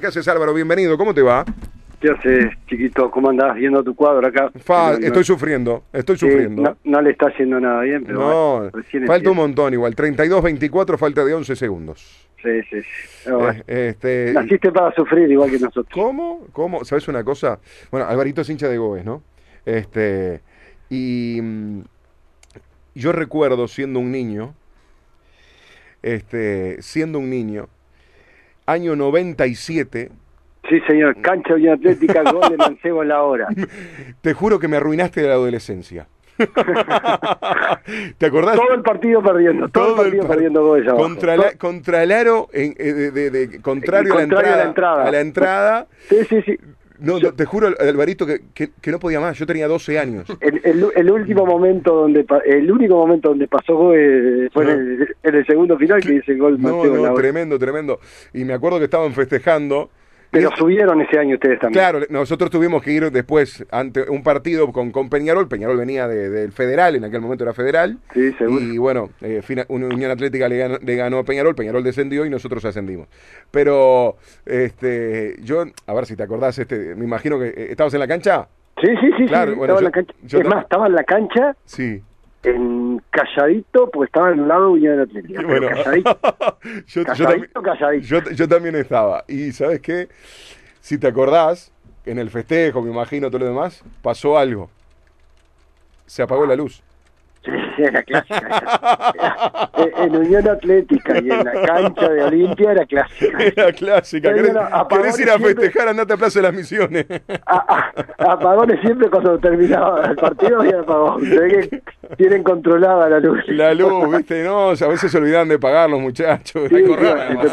¿Qué haces Álvaro? Bienvenido, ¿cómo te va? ¿Qué haces, chiquito? ¿Cómo andás viendo tu cuadro acá? Fa- estoy sufriendo, estoy sí, sufriendo. no, no le está haciendo nada bien, pero No, bueno, recién falta un montón igual. 32-24, falta de 11 segundos. Sí, sí, sí. Bueno, Eh, este, Naciste para sufrir igual que nosotros. ¿Cómo? ¿Cómo? ¿Sabes una cosa? Bueno, Alvarito es hincha de Goes, ¿no? Este, y mm, yo recuerdo siendo un niño, este, siendo un niño, año 97, Sí, señor. Cancha Unión Atlética, gol de Mancebo en la hora. te juro que me arruinaste de la adolescencia. ¿Te acordás? Todo el partido perdiendo, todo, el partido par- perdiendo goles contra, la- contra el aro, en- eh, de, de- de- contrario, a, la Contrario entrada, a la entrada. a la entrada. Sí, sí, sí. No, no, te juro, Alvarito, que, que- que no podía más. Yo tenía 12 años. El, el- el último momento donde el único momento donde pasó fue en el, en el segundo final que dice el gol No, la no, tremendo, tremendo. Y me acuerdo que estaban festejando. Pero subieron ese año ustedes también. Claro, nosotros tuvimos que ir después ante un partido con, con Peñarol. Peñarol venía de- del Federal, en aquel momento era Federal. Sí, seguro. Y bueno, eh, fina- una Unión Atlética le ganó, le ganó a Peñarol, Peñarol descendió y nosotros ascendimos. Pero, este, yo, a ver si te acordás, este, me imagino que eh, estabas en la cancha. Sí, sí, sí, Claro, sí, bueno, estaba en la cancha. es más, estaba en la cancha Sí. En calladito, porque estaba en un lado Unión Atlética. Bueno, calladito, yo, yo calladito, también- calladito. yo, yo también estaba. Y ¿sabes qué? Si te acordás, en el festejo, me imagino, todo lo demás, pasó algo. Se apagó la luz. Sí, era clásica. esa. Eh, en Unión Atlética y en la cancha de Olimpia era clásica. Era clásica. ¿Querés, querés ir a siempre- festejar? Andate a Plaza de las Misiones. A- a- apagones siempre cuando terminaba el partido había apagón. Que tienen controlada la luz. La luz, viste, no, a veces se olvidan de pagar los muchachos. Sí,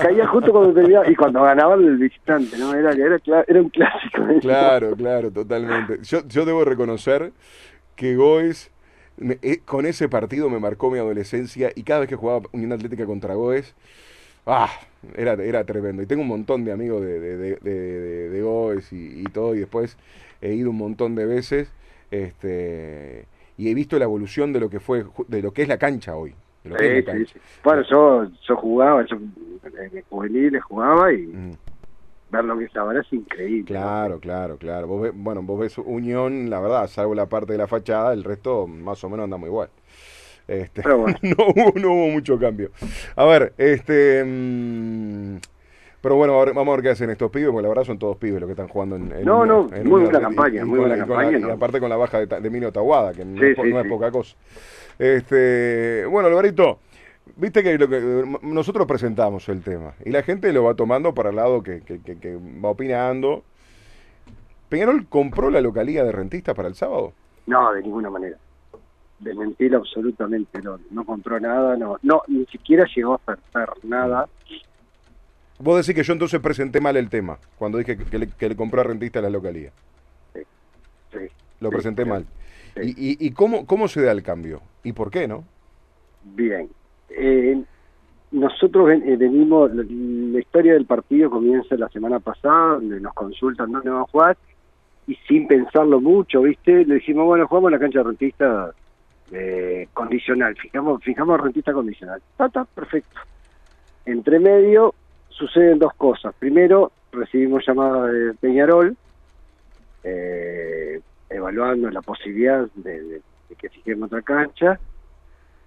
caía justo cuando terminaba y cuando ganaba el visitante, ¿no? Era, era, era un clásico. Claro, claro, totalmente. Yo, yo debo reconocer que Goes, me- eh, con ese partido me marcó mi adolescencia y cada vez que jugaba Unión Atlética contra Goes, ah, era, era tremendo. Y tengo un montón de amigos de, de, de, de- de- de Goes y, y todo, y después he ido un montón de veces este, y he visto la evolución de lo que fue, de lo que es la cancha hoy. de lo que es Sí, la sí, cancha. sí. Bueno, yo, yo jugaba, yo en juveniles jugaba y Mm. Ver lo que es ahora es increíble. Claro, claro, claro. Vos ves- bueno, vos ves Unión, la verdad, salvo la parte de la fachada, el resto más o menos andamos igual. Este, Pero bueno. no, hubo, no hubo mucho cambio. A ver, este... mm, pero bueno, ahora vamos a ver qué hacen estos pibes, porque la verdad son todos pibes los que están jugando en, en No, no, en muy buena campaña, muy buena campaña, y aparte con la baja de, de Emilio Tawada, que no, Sí, no es poca cosa. Este, bueno, Alvarito, viste que, lo que nosotros presentamos el tema y la gente lo va tomando para el lado que, que- va opinando. ¿Peñarol compró la localía de rentistas para el sábado? No, de ninguna manera. De mentira absolutamente no. No compró nada, no. No, ni siquiera llegó a ofertar nada. Vos decís que yo entonces presenté mal el tema cuando dije que, le, que le compró a rentistas la localía. Sí. Lo presenté sí. mal. Sí. ¿Y, y, y cómo, cómo se da el cambio? ¿Y por qué no? Bien. Eh, nosotros eh, venimos, la, historia del partido comienza la semana pasada, donde nos consultan dónde van a jugar, y sin pensarlo mucho, ¿viste? Le dijimos, bueno, jugamos en la cancha de rentista eh, condicional, fijamos, fijamos rentista condicional. Está, perfecto. Entre medio suceden dos cosas. Primero, recibimos llamada de Peñarol, eh, evaluando la posibilidad de- de que fijemos otra cancha,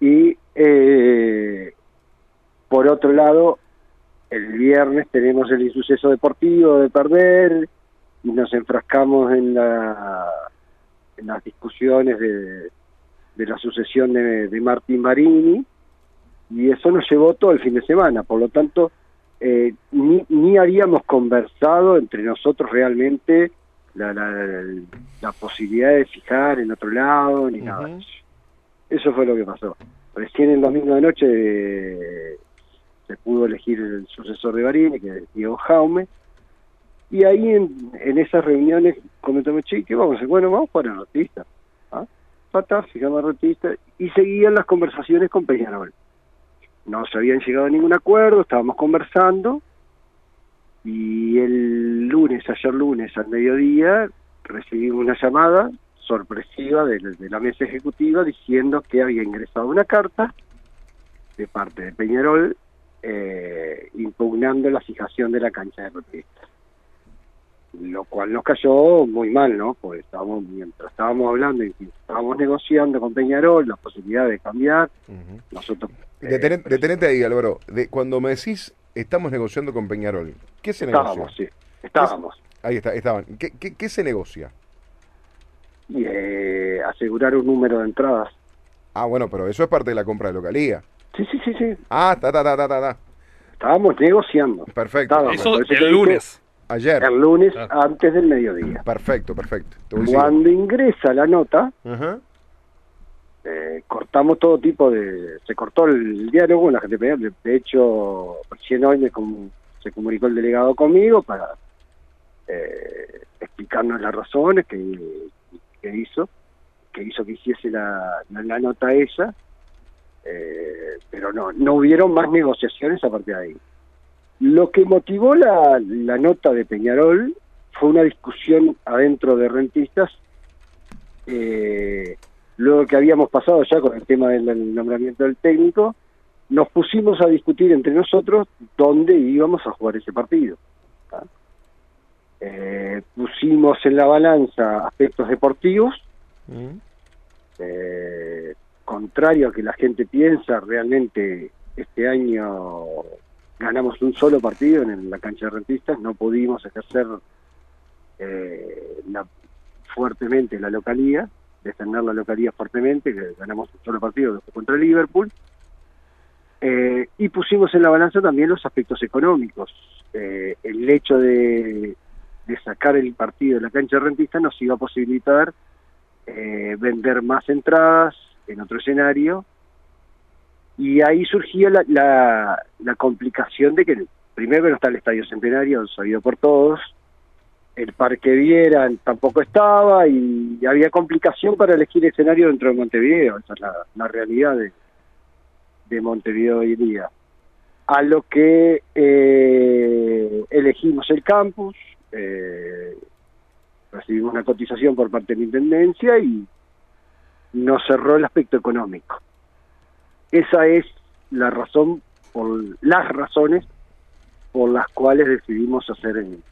y eh, por otro lado, el viernes tenemos el insuceso deportivo de perder y nos enfrascamos en, la, en las discusiones de, de la sucesión de, de Martín Marini y eso nos llevó todo el fin de semana. Por lo tanto, eh, ni, ni habíamos conversado entre nosotros realmente la, la, la posibilidad de fijar en otro lado ni nada de eso. Eso fue lo que pasó. Recién el domingo de noche eh, se pudo elegir el sucesor de Barini, que es Diego Jaume, y ahí en, en esas reuniones comentamos, che, ¿qué vamos? Bueno, vamos para Rotista. ¿Ah? Pata, fijamos a Rotista, y seguían las conversaciones con Peñarol. No se habían llegado a ningún acuerdo, estábamos conversando, y el lunes, ayer lunes al mediodía, recibimos una llamada sorpresiva de, de la mesa ejecutiva diciendo que había ingresado una carta de parte de Peñarol eh, impugnando la fijación de la cancha de Rotista. lo cual nos cayó muy mal, ¿no? Porque estábamos, mientras estábamos hablando y estábamos negociando con Peñarol la posibilidad de cambiar, Ujú. nosotros... eh, detenete ahí, Álvaro. De, cuando me decís estamos negociando con Peñarol, ¿qué se estábamos, negocia? sí, estábamos. Ahí está, estaban. ¿Qué, qué, qué se negocia? Y eh, asegurar un número de entradas. Ah, bueno, pero eso es parte de la compra de localía. Sí, sí, sí, sí. Ah, ta, ta, ta, ta, ta. Estábamos negociando. Perfecto. Estábamos, Eso el dije, lunes. Ayer. El lunes antes del mediodía. Perfecto, perfecto. Cuando ingresa la nota, eh, cortamos todo tipo de... Se cortó el diálogo con la gente de De hecho, recién hoy me com- se comunicó el delegado conmigo para eh, explicarnos las razones que, que hizo, que hizo que hiciese la, la, nota esa, eh, pero no, no hubieron más negociaciones a partir de ahí. Lo que motivó la, la nota de Peñarol fue una discusión adentro de rentistas, eh, luego que habíamos pasado ya con el tema del nombramiento del técnico, nos pusimos a discutir entre nosotros dónde íbamos a jugar ese partido. Eh, pusimos en la balanza aspectos deportivos, Mm. eh, contrario a que la gente piensa, realmente este año ganamos un solo partido en la cancha de rentistas, no pudimos ejercer eh, la- fuertemente la localía, defender la localía fuertemente, que ganamos un solo partido contra Liverpool, Eh, y pusimos en la balanza también los aspectos económicos. Eh, el hecho de, de sacar el partido de la cancha de rentistas nos iba a posibilitar eh, vender más entradas en otro escenario y ahí surgía la, la, la complicación de que primero no está el Estadio Centenario, sabido por todos, el Parque Vieran tampoco estaba y había complicación para elegir escenario dentro de Montevideo, esa es la, la realidad de, de Montevideo hoy día. A lo que eh, elegimos el campus, eh, recibimos una cotización por parte de la Intendencia y nos cerró el aspecto económico. Esa es la razón, por las razones por las cuales decidimos hacer el,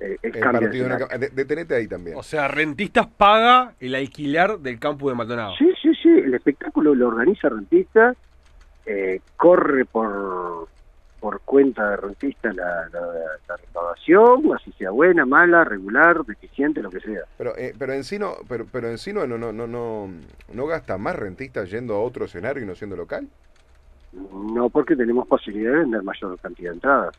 eh, el El cambio de detenete ahí también. O sea, Rentistas paga el alquiler del campo de Maldonado. Sí, sí, sí, el espectáculo lo organiza Rentista, eh, corre por por cuenta de Rentista la, la, la recaudación, así sea buena, mala, regular, deficiente, lo que sea. Pero, eh, pero en sí no, pero, pero en sí no, no, no, no, no, gasta más rentistas yendo a otro escenario y no siendo local. No porque tenemos posibilidad de vender mayor cantidad de entradas.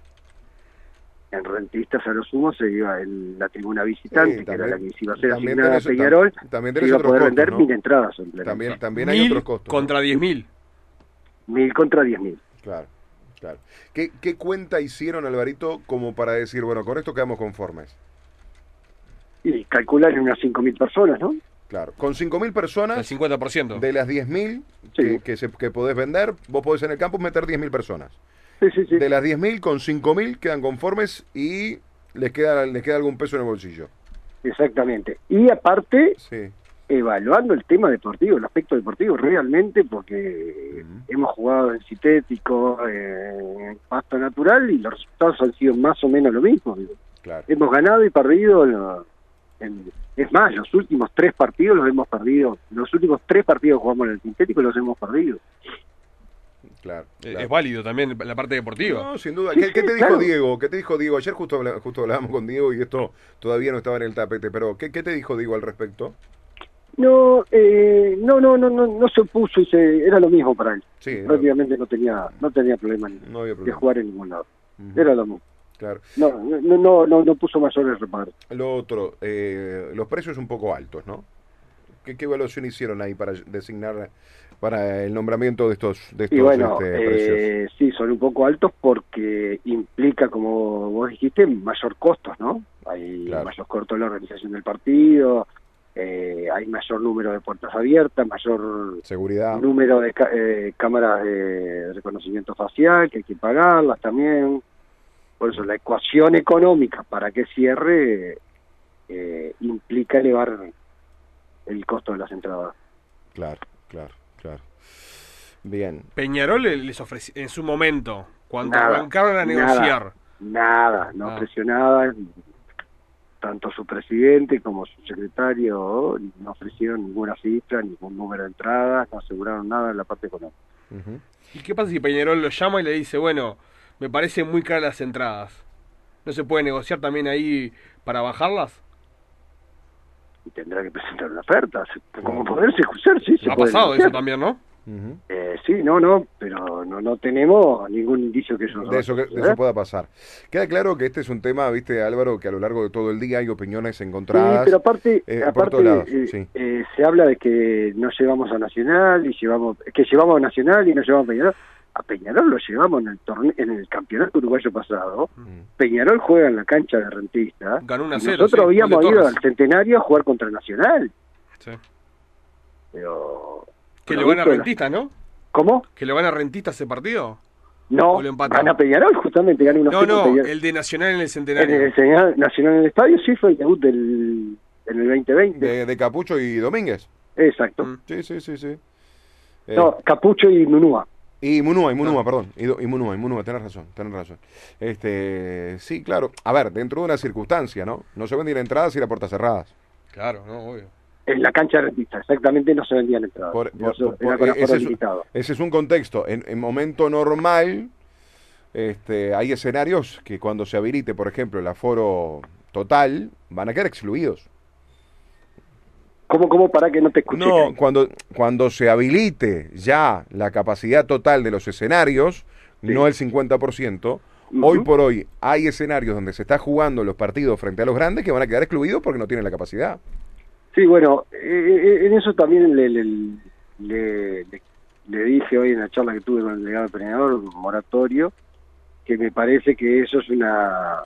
En rentistas a lo sumo se iba en la tribuna visitante, Sí, que era la que se iba a ser también asignada a tenés- Peñarol, tam- también se iba a poder costos, vender ¿no? mil entradas. en pleno. También, también hay Mil otros costos. ¿no? contra 10.000. Mil contra diez mil. Claro, claro. ¿Qué, ¿Qué cuenta hicieron, Alvarito, como para decir, bueno, con esto quedamos conformes? Y calcular en unas cinco mil personas, ¿no? Claro, con 5.000 El personas, 50%. de las 10.000 Sí. que, que, se- que podés vender, vos podés en el campus meter 10.000 personas. Sí, sí, sí. De las 10.000, con 5.000 quedan conformes y les queda, les queda algún peso en el bolsillo. Exactamente. Y aparte, Sí. Evaluando el tema deportivo, el aspecto deportivo realmente, porque hemos jugado en sintético, eh, en pasto natural, y los resultados han sido más o menos lo mismo. Claro. Hemos ganado y perdido, en lo- en- es más, los últimos tres partidos los hemos perdido. Los últimos tres partidos que jugamos en el sintético los hemos perdido. Claro, claro. Es válido también la parte deportiva. No, sin duda. Sí, ¿Qué, te dijo claro. Diego? ¿Qué te dijo Diego? Ayer justo, habla- justo hablábamos con Diego y esto todavía no estaba en el tapete, pero ¿qué, qué te dijo Diego al respecto? No, eh, no, no, no, no, no se opuso y se, era lo mismo para él. Sí, Prácticamente no tenía, no tenía problema ni- no había de jugar en ningún lado. Era lo mismo. Claro. No, no, no, no, no puso mayores reparos. Lo otro, eh, los precios un poco altos, ¿no? ¿Qué, qué evaluación hicieron ahí para designar para el nombramiento de estos, de estos Y bueno, este, precios? eh, sí, son un poco altos porque implica, como vos dijiste, mayor costos, ¿no? Hay Claro. mayor costo en la organización del partido, eh, hay mayor número de puertas abiertas, mayor Seguridad. número de ca- eh, cámaras de reconocimiento facial, que hay que pagarlas también. Por eso la ecuación económica para que cierre eh, implica elevar el costo de las entradas. Claro, claro, claro. Bien. Peñarol le- les ofreció en su momento, cuando Nada, arrancaron a negociar. Nada, no Ah. ofreció nada. Tanto su presidente como su secretario no ofrecieron ninguna cifra, ningún número de entradas, no aseguraron nada en la parte económica. ¿Y qué pasa si Peñarol lo llama y le dice, bueno, me parece muy caras las entradas? ¿No se puede negociar también ahí para bajarlas? Y tendrá que presentar una oferta. Como poderse escuchar, sí, se Ha puede pasado eso también, ¿no? Eh, sí, no, no, pero no, no tenemos ningún indicio que eso De eso, que- de ¿eh? eso pueda pasar. Queda claro que este es un tema, viste, Álvaro, que a lo largo de todo el día hay opiniones encontradas. Sí, pero aparte, eh, aparte lados, eh, sí. eh, se habla de que no llevamos a Nacional y llevamos, que llevamos a Nacional y no llevamos a Peñarol. A Peñarol lo llevamos en el torneo, en el campeonato uruguayo pasado. Peñarol juega en la cancha de Rentista. Ganó 1 a y 0, nosotros sí, habíamos ido al Centenario a jugar contra Nacional. Sí. Pero Que le van a rentistas, ¿no? ¿Cómo? ¿Que le van a rentistas ese partido? No, ¿O lo empatan? gana Peñarol, justamente gana 1 No, no, el de Nacional en el En Centenario. el Señal- Nacional en el estadio sí fue el debut del, en el 2020. De, de Capucho y Domínguez. Exacto. Mm. Sí, sí, sí, sí. Eh, No, Capucho y Munúa. Y Munúa, y Ah. Munúa, perdón. Y, y Munúa, y Munúa, tenés razón, tenés razón. Este, sí, claro. A ver, dentro de una circunstancia, ¿no? No se venden entradas y las puertas cerradas. Claro, no, obvio. En la cancha de Rentista, exactamente no se vendían entradas. Por- por- era aforo ese, es, limitado. ese es un contexto. En, en momento normal, este, hay escenarios que cuando se habilite, por ejemplo, el aforo total, van a quedar excluidos. ¿Cómo, cómo para que no te escuche? No, cuando, cuando se habilite ya la capacidad total de los escenarios, Sí. no el 50%, Ujú. hoy por hoy hay escenarios donde se está jugando los partidos frente a los grandes que van a quedar excluidos porque no tienen la capacidad. Sí, bueno, eh, eh, en eso también le, le, le- dije hoy en la charla que tuve con el delegado del Peñador, Moratorio, que me parece que eso es una,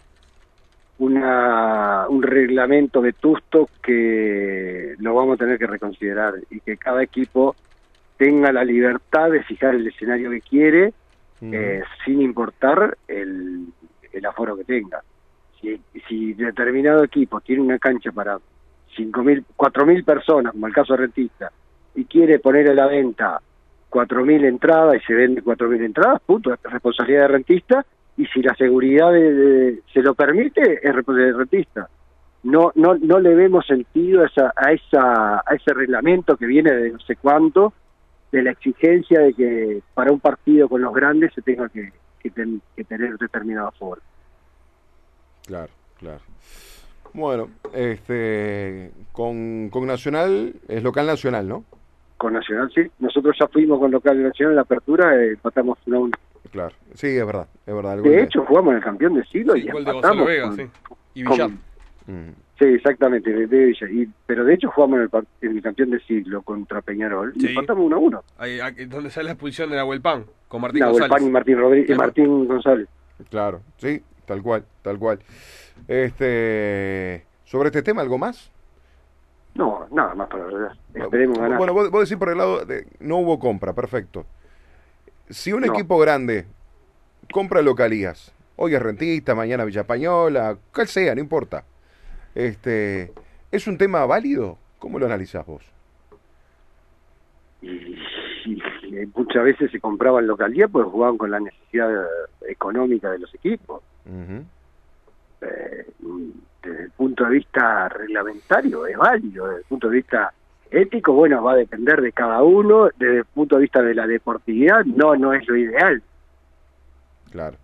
una un reglamento vetusto que lo vamos a tener que reconsiderar y que cada equipo tenga la libertad de fijar el escenario que quiere eh, sin importar el, el aforo que tenga. Si, si determinado equipo tiene una cancha para 5.000, 4.000 personas, como el caso de Rentista, y quiere poner a la venta 4.000 entradas y se vende 4.000 entradas, punto, es responsabilidad de Rentista, y si la seguridad de- se lo permite, es responsabilidad de Rentista. No, no, no le vemos sentido a, esa, a, esa, a ese reglamento que viene de no sé cuánto, de la exigencia de que para un partido con los grandes se tenga que, que, que tener determinado aforo. Claro, claro. Bueno, este, con, con Nacional, es local Nacional, ¿no? Con Nacional, sí. Nosotros ya fuimos con local Nacional en la apertura, eh, empatamos 1 a 1. Claro. Sí, es verdad, es verdad. el De hecho, jugamos en el campeón del siglo Sí, y de Gonzalo empatamos. Vega, con- sí. Y con- Villar. Mm, Sí, exactamente, de- de Villa. Y, pero de hecho jugamos en el, par- en el campeón del siglo contra Peñarol y empatamos 1 a 1. Ahí, ahí, donde sale la expulsión de Nahuel Pan, con Martín Nahuel Pan y González. Martín Rodríguez y. Martín González. claro, sí, tal cual, tal cual. Este, sobre este tema, ¿algo más? No, nada más para verdad. Esperemos ganar. Bueno, vos, vos decís por el lado de no hubo compra, perfecto. Si un No. equipo grande compra localías, hoy es Rentista, mañana Villa Española, cual sea, no importa. Este, ¿es un tema válido? ¿Cómo lo analizás vos? y, y- y muchas veces se compraban localía porque jugaban con la necesidad económica de los equipos. Ujú, Eh, desde el punto de vista reglamentario es válido, desde el punto de vista ético, bueno, va a depender de cada uno, desde el punto de vista de la deportividad, no, no es lo ideal. Claro.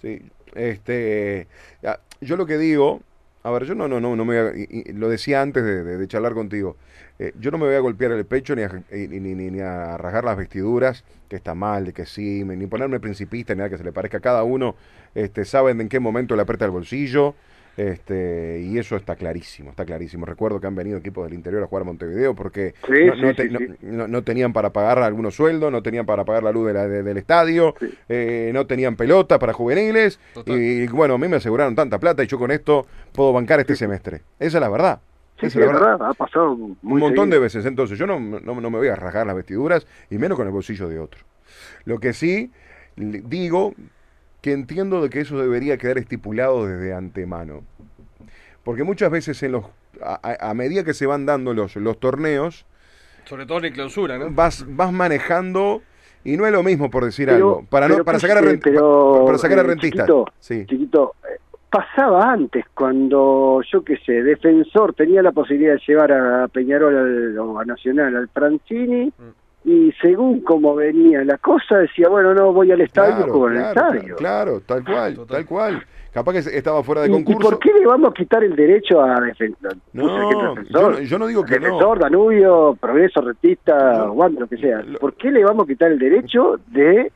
Sí, este, ah, yo lo que digo, a ver, yo no, no, no, no me voy a- y- lo decía antes de, charlar contigo, eh, yo no me voy a golpear el pecho ni a, ni, ni- ni a rasgar las vestiduras, que está mal, de que sí, ni ponerme principista ni nada que se le parezca. Cada uno este, saben en qué momento le aprieta el bolsillo, este, y eso está clarísimo, está clarísimo. Recuerdo que han venido equipos del interior a jugar a Montevideo porque Sí, no, sí, no sí, te- no- sí. no- no tenían para pagar algunos sueldos, no tenían para pagar la luz de la- de- del estadio, Sí. eh, no tenían pelota para juveniles Total. y bueno, a mí me aseguraron tanta plata y yo con esto puedo bancar este semestre. Esa es la verdad. Sí, Esa sí, la verdad. verdad, ha pasado muy Un montón de veces. Entonces yo no, no, no me voy a rasgar las vestiduras y menos con el bolsillo de otro. Lo que sí digo que entiendo de que eso debería quedar estipulado desde antemano. Porque muchas veces en los a, medida que se van dando los, los torneos, Sobre todo en clausura, ¿no? vas, vas manejando y no es lo mismo por decir Pero- algo. Para no, para pues, sacar a pero, para sacar a eh, rentistas. chiquito, Sí. Chiquito, eh, pasaba antes, cuando yo qué sé, defensor tenía la posibilidad de llevar a Peñarol al- o a Nacional al Francini y según como venía la cosa decía, bueno, no voy al estadio, Claro, juego en el claro, estadio. claro, tal cual, Total. tal cual. Capaz que estaba fuera de ¿Y, y concurso. por qué le vamos a quitar el derecho a defensor? No, yo no- yo no digo que no. defensor, Danubio, Progreso, Retista, Wander, lo que sea. ¿Por qué le vamos a quitar el derecho de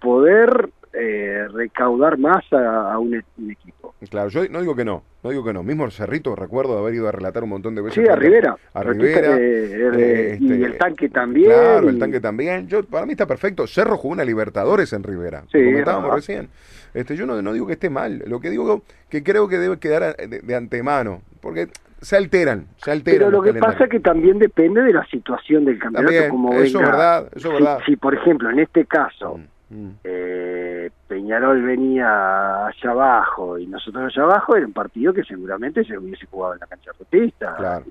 poder eh, recaudar más a, a un, un equipo? Claro, yo no digo que no, no digo que no. Mismo Cerrito, recuerdo de haber ido a relatar un montón de veces. Sí, a Rivera. A Rivera. eh, este, y el tanque también. Claro, el y- tanque también. Yo, para mí está perfecto. Cerro jugó una Libertadores en Rivera. Sí, comentábamos recién. Este, yo no, no digo que esté mal. Lo que digo que creo que debe quedar de, de antemano. Porque se alteran, se alteran. Pero lo que pasa es que también depende de la situación del campeonato, También, como eso es verdad, eso es Si- verdad. Si, por ejemplo, en este caso, Mm, mm. eh, Peñarol venía allá abajo y nosotros allá abajo, era un partido que seguramente se hubiese jugado en la cancha rotista. Claro.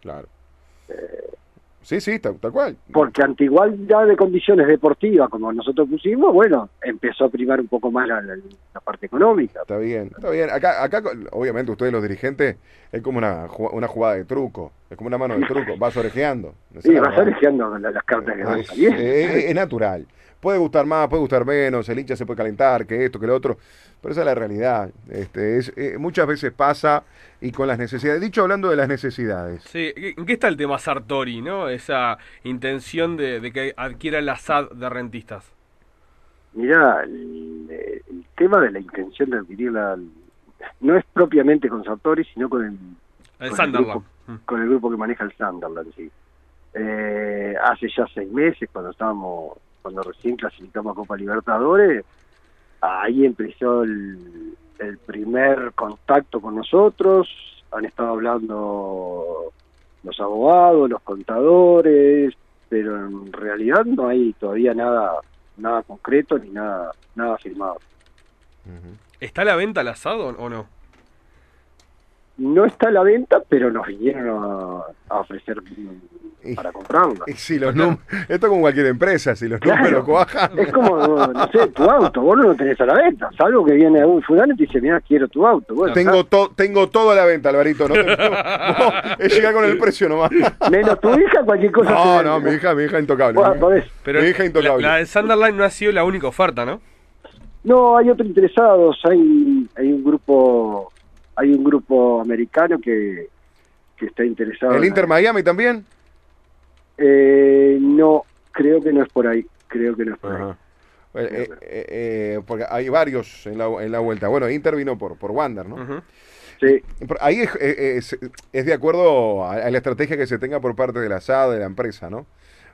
Claro. Sí, sí, tal, tal cual. Porque ante igualdad de condiciones deportivas, como nosotros pusimos, bueno, empezó a primar un poco más la, la- la parte económica. Está bien, está bien. Acá, acá, obviamente, ustedes los dirigentes, es como una, una jugada de truco. Es como una mano de truco. Vas orejeando. Sí, vas alejando las cartas que van Es, saliendo. es- es natural. Puede gustar más, puede gustar menos, el hincha se puede calentar, que esto, que lo otro, pero esa es la realidad. Este, es, eh, muchas veces pasa y con las necesidades. Dicho hablando de las necesidades. Sí, ¿en qué está el tema Sartori, no? Esa intención de, de que adquiera la SAD de rentistas. Mirá, el, el tema de la intención de adquirirla no es propiamente con Sartori, sino con el, El Con Sunderland. grupo- Mm. con el grupo que maneja el Sunderland, sí. Eh, hace ya seis meses, cuando estábamos, cuando recién clasificamos a Copa Libertadores, ahí empezó el, el primer contacto con nosotros, han estado hablando los abogados, los contadores, pero en realidad no hay todavía nada nada concreto ni nada nada firmado. ¿Está a la venta la SAD o, o no? No está a la venta, pero nos vinieron a, a ofrecer para comprarla. Y si los esto como cualquier empresa, si los Claro. números cuajan. Es como, no sé, tu auto, vos no lo tenés a la venta, salvo que viene un fulano y te dice, mira, quiero tu auto. Bueno, Tengo, to- tengo todo a la venta, Alvarito. No, es llegar con el precio nomás. menos tu hija, cualquier cosa. No, no, mi hija, mi hija intocable. Bueno, Mi-. Pero Mi hija la, intocable. la del Sunderland no ha sido la única oferta, ¿no? No, hay otros interesados, hay, hay un grupo, hay un grupo americano que, que está interesado. ¿El en- Inter Miami también? Eh, no, creo que no es por ahí, creo que no es por ahí. Ajá. Eh, eh, eh, eh, porque hay varios en la, en la vuelta. Bueno, Inter vino por, por Wander, ¿no? Ujú. Sí, Ahí es, eh, es, es de acuerdo a, a la estrategia que se tenga por parte de la SAD, de la empresa, ¿no?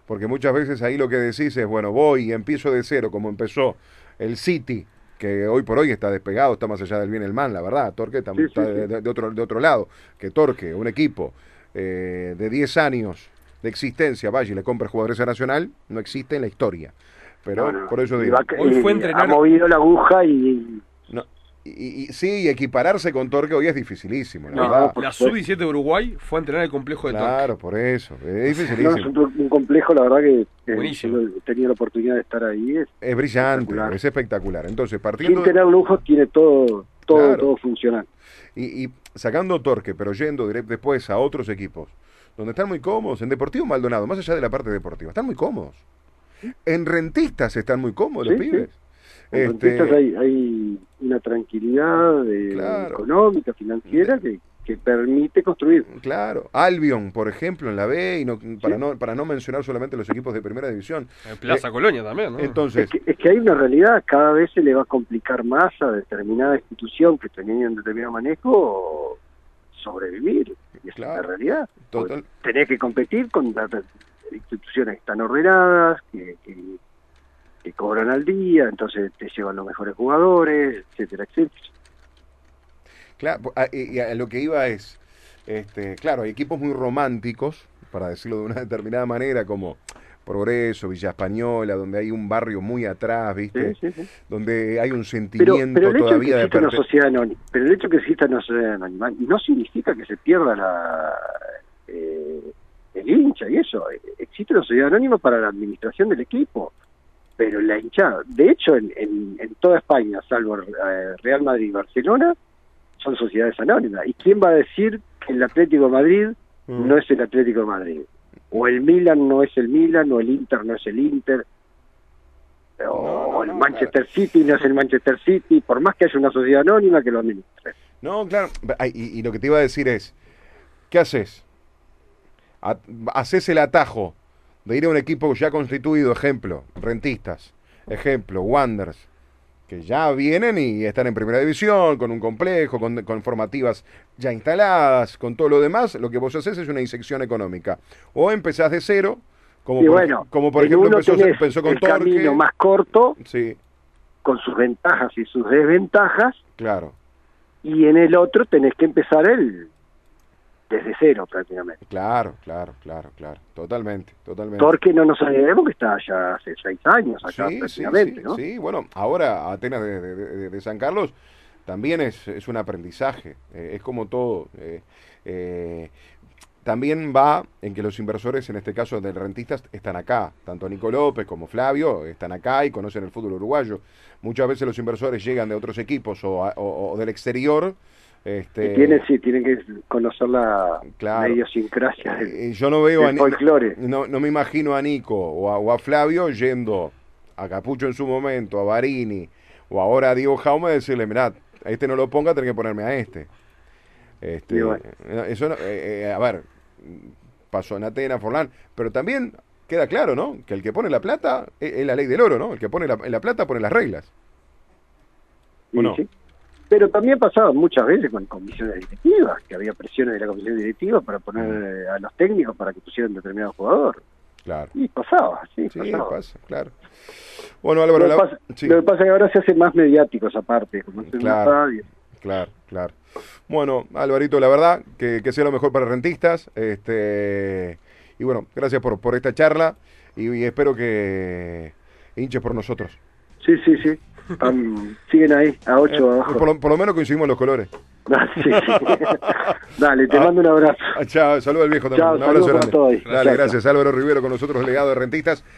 Porque muchas veces ahí lo que decís es, bueno, voy y empiezo de cero, como empezó el City, que hoy por hoy está despegado, está más allá del bien y el mal, la verdad. Torque está, Sí, sí, está sí. de, de otro, de otro lado. Que Torque, un equipo eh, de 10 años de existencia, vaya y le compra jugadores a Nacional, no existe en la historia. Pero no, no. por eso Y digo. va- Hoy fue entrenar- Ha movido la aguja y... y, y- sí, equipararse con Torque hoy es dificilísimo, la No, verdad. La supuesto. sub-17 de Uruguay fue a entrenar el complejo de Torque. Claro, por eso. Es No, dificilísimo. es un, un complejo, la verdad que he tenido la oportunidad de estar ahí. Es, Es brillante, Espectacular. es espectacular. Entonces, partiendo sin tener lujos, tiene todo todo Claro. todo funcional. y, y sacando Torque, pero yendo después a otros equipos, donde están muy cómodos, en Deportivo Maldonado, más allá de la parte deportiva, están muy cómodos. En rentistas están muy cómodos los Sí, sí. En Este, rentistas hay, hay una tranquilidad de- Claro. económica, financiera, que, que permite construir. Claro, Albion, por ejemplo, en la B, y no, para, no, para no mencionar solamente los equipos de primera división. En Plaza Colonia también, ¿no? Entonces, Es que, es que hay una realidad, cada vez se le va a complicar más a determinada institución que tenía un determinado manejo sobrevivir. Y es Claro. la realidad. total, tenés que competir con instituciones que están ordenadas, que, que, que cobran al día, entonces te llevan los mejores jugadores, etcétera, etcétera. Claro, a, y a lo que iba es, este, claro, hay equipos muy románticos, para decirlo de una determinada manera, como Progreso, Villa Española, donde hay un barrio muy atrás, ¿viste? Sí, sí, sí. Donde hay un Pero, sentimiento pero que todavía de una sociedad anónima, pero el hecho de que exista una sociedad anónima no significa que se pierda la eh, el hincha y eso. Existe una sociedad anónima para la administración del equipo. Pero la hinchada, de hecho en, en, en toda España, salvo eh, Real Madrid y Barcelona, son sociedades anónimas. ¿Y quién va a decir que el Atlético de Madrid Mm. no es el Atlético de Madrid? O el Milan no es el Milan, o el Inter no es el Inter, o No, no, el no, Manchester City no es el Manchester City, por más que haya una sociedad anónima que lo administre. No, claro. Y, y lo que te iba a decir es, ¿qué haces? Ha- Haces el atajo de ir a un equipo ya constituido, ejemplo, rentistas, ejemplo, Wanderers, que ya vienen y están en primera división, con un complejo, con, con formativas ya instaladas, con todo lo demás, lo que vos haces es una insección económica. O empezás de cero, como y por, bueno, como por ejemplo empezó, empezó con el Torque. camino más corto, Sí, con sus ventajas y sus desventajas, claro, y en el otro tenés que empezar el desde cero prácticamente. claro, claro, claro, claro, totalmente, totalmente. Torque no nos olvidemos que está allá hace seis años acá Sí, sí, prácticamente, sí, ¿no? sí. bueno, ahora Atenas de, de- de- de San Carlos también es, es un aprendizaje, eh, es como todo. eh, eh, también va en que los inversores, en este caso de rentistas, están acá. Tanto Nico López como Flavio están acá y conocen el fútbol uruguayo. Muchas veces los inversores llegan de otros equipos o, a- o- o del exterior. Este, tienen, sí, tienen que conocer la, Claro. la idiosincrasia del, eh, yo no veo a folclore. no, no me imagino a Nico o a, o a Flavio yendo a Capucho en su momento, a Barini o ahora a Diego Jaume y decirle, mirá, a este no lo ponga, tenés que ponerme a este. Este, bueno. eh, eso no- eh, a ver, pasó en Atenas, Forlán, pero también queda claro, ¿no? Que el que pone la plata es, la ley del oro, ¿no? El que pone la, la plata pone las reglas. ¿O no? sí. Pero también pasaba muchas veces con comisiones directivas, que había presiones de la comisión directiva para poner a los técnicos para que pusieran determinado jugador. Claro. Y pasaba, sí, Sí, pasaba. pasa, claro. Bueno, Álvaro, lo, que la- pasa, sí. lo que pasa es que ahora se hace más mediático esa parte, como Claro. radio. Claro, claro. Bueno, Alvarito, la verdad, que, que sea lo mejor para rentistas. Este, y bueno, gracias por, por esta charla y, y espero que hinches por nosotros. Sí, sí, sí. Am, siguen ahí, a 8 Eh, abajo. por, lo, por lo menos coincidimos los colores. Ah, sí, sí. Dale, te Ah. mando un abrazo. Ah, Chao, saludos al viejo también. Chao, Un abrazo grande. Dale, Chao, gracias. Álvaro Rivero con nosotros, legado de rentistas.